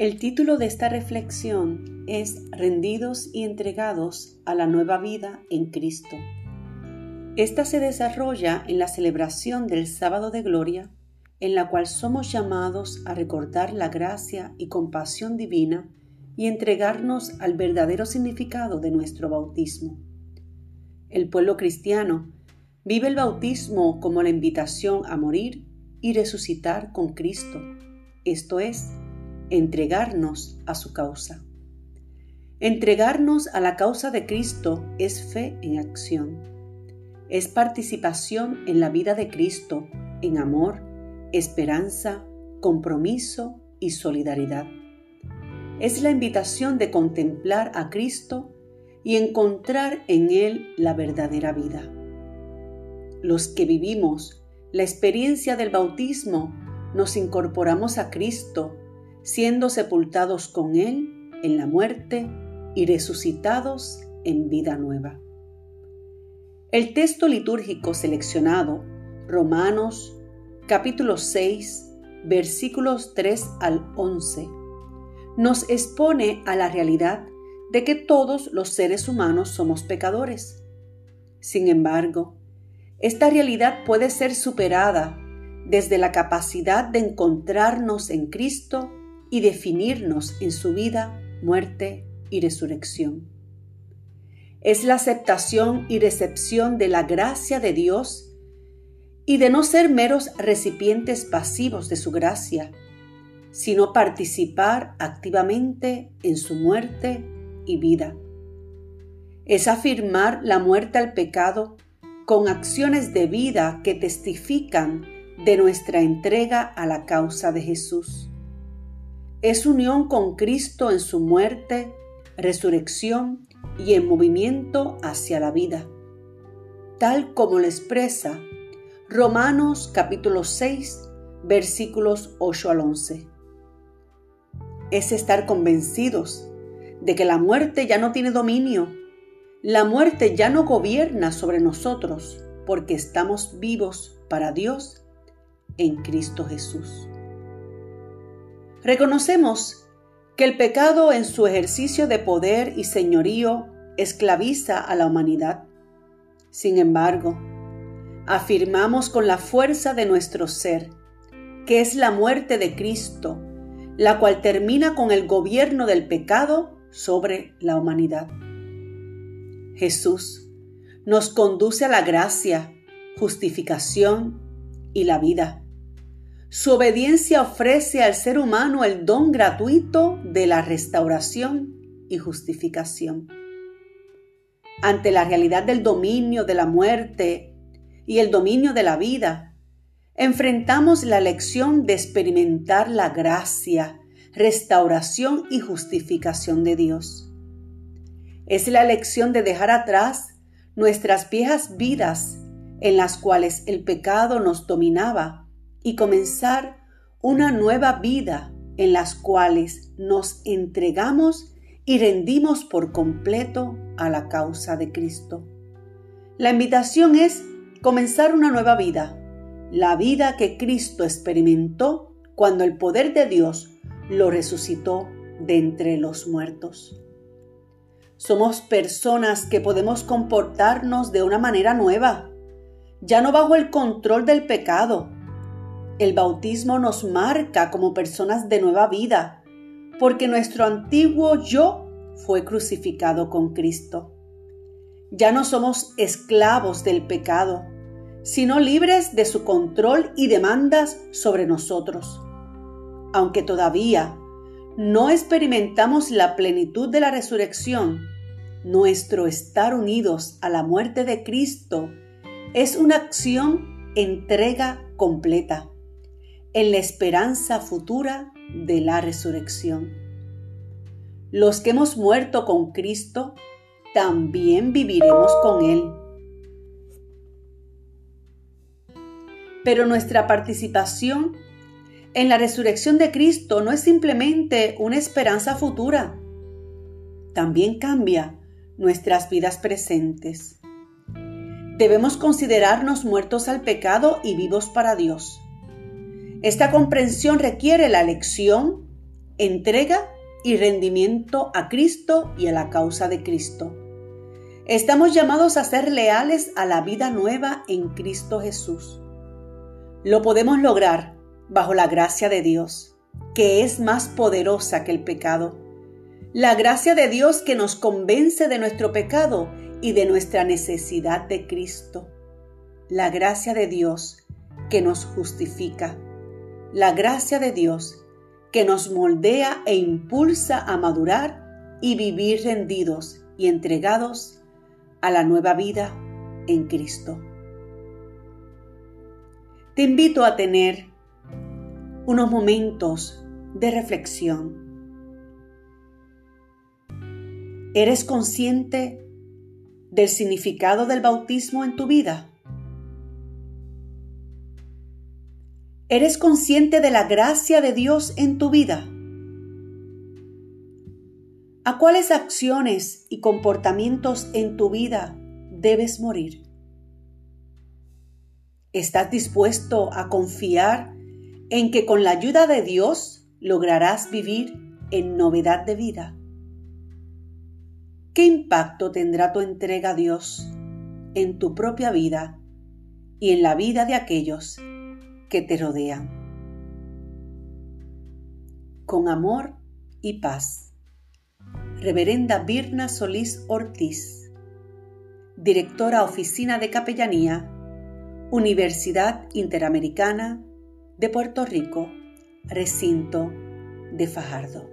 El título de esta reflexión es Rendidos y entregados a la nueva vida en Cristo. Esta se desarrolla en la celebración del sábado de gloria, en la cual somos llamados a recordar la gracia y compasión divina y entregarnos al verdadero significado de nuestro bautismo. El pueblo cristiano vive el bautismo como la invitación a morir y resucitar con Cristo, esto es, entregarnos a su causa. Entregarnos a la causa de Cristo es fe en acción. Es participación en la vida de Cristo, en amor, esperanza, compromiso y solidaridad. Es la invitación de contemplar a Cristo y encontrar en Él la verdadera vida. Los que vivimos la experiencia del bautismo nos incorporamos a Cristo siendo sepultados con Él en la muerte y resucitados en vida nueva. El texto litúrgico seleccionado, Romanos capítulo 6, versículos 3 al 11, nos expone a la realidad de que todos los seres humanos somos pecadores. Sin embargo, esta realidad puede ser superada desde la capacidad de encontrarnos en Cristo y definirnos en su vida, muerte y resurrección. Es la aceptación y recepción de la gracia de Dios y de no ser meros recipientes pasivos de su gracia, sino participar activamente en su muerte y vida. Es afirmar la muerte al pecado con acciones de vida que testifican de nuestra entrega a la causa de Jesús es unión con Cristo en su muerte, resurrección y en movimiento hacia la vida, tal como lo expresa Romanos capítulo 6 versículos 8 al 11. Es estar convencidos de que la muerte ya no tiene dominio, la muerte ya no gobierna sobre nosotros, porque estamos vivos para Dios en Cristo Jesús. Reconocemos que el pecado en su ejercicio de poder y señorío esclaviza a la humanidad. Sin embargo, afirmamos con la fuerza de nuestro ser que es la muerte de Cristo, la cual termina con el gobierno del pecado sobre la humanidad. Jesús nos conduce a la gracia, justificación y la vida. Su obediencia ofrece al ser humano el don gratuito de la restauración y justificación. Ante la realidad del dominio de la muerte y el dominio de la vida, enfrentamos la lección de experimentar la gracia, restauración y justificación de Dios. Es la lección de dejar atrás nuestras viejas vidas en las cuales el pecado nos dominaba y comenzar una nueva vida en las cuales nos entregamos y rendimos por completo a la causa de Cristo. La invitación es comenzar una nueva vida, la vida que Cristo experimentó cuando el poder de Dios lo resucitó de entre los muertos. Somos personas que podemos comportarnos de una manera nueva, ya no bajo el control del pecado, el bautismo nos marca como personas de nueva vida, porque nuestro antiguo yo fue crucificado con Cristo. Ya no somos esclavos del pecado, sino libres de su control y demandas sobre nosotros. Aunque todavía no experimentamos la plenitud de la resurrección, nuestro estar unidos a la muerte de Cristo es una acción entrega completa en la esperanza futura de la resurrección. Los que hemos muerto con Cristo, también viviremos con Él. Pero nuestra participación en la resurrección de Cristo no es simplemente una esperanza futura, también cambia nuestras vidas presentes. Debemos considerarnos muertos al pecado y vivos para Dios. Esta comprensión requiere la elección, entrega y rendimiento a Cristo y a la causa de Cristo. Estamos llamados a ser leales a la vida nueva en Cristo Jesús. Lo podemos lograr bajo la gracia de Dios, que es más poderosa que el pecado. La gracia de Dios que nos convence de nuestro pecado y de nuestra necesidad de Cristo. La gracia de Dios que nos justifica. La gracia de Dios que nos moldea e impulsa a madurar y vivir rendidos y entregados a la nueva vida en Cristo. Te invito a tener unos momentos de reflexión. ¿Eres consciente del significado del bautismo en tu vida? ¿Eres consciente de la gracia de Dios en tu vida? ¿A cuáles acciones y comportamientos en tu vida debes morir? ¿Estás dispuesto a confiar en que con la ayuda de Dios lograrás vivir en novedad de vida? ¿Qué impacto tendrá tu entrega a Dios en tu propia vida y en la vida de aquellos que te rodean? Con amor y paz. Reverenda Birna Solís Ortiz, Directora Oficina de Capellanía, Universidad Interamericana de Puerto Rico, Recinto de Fajardo.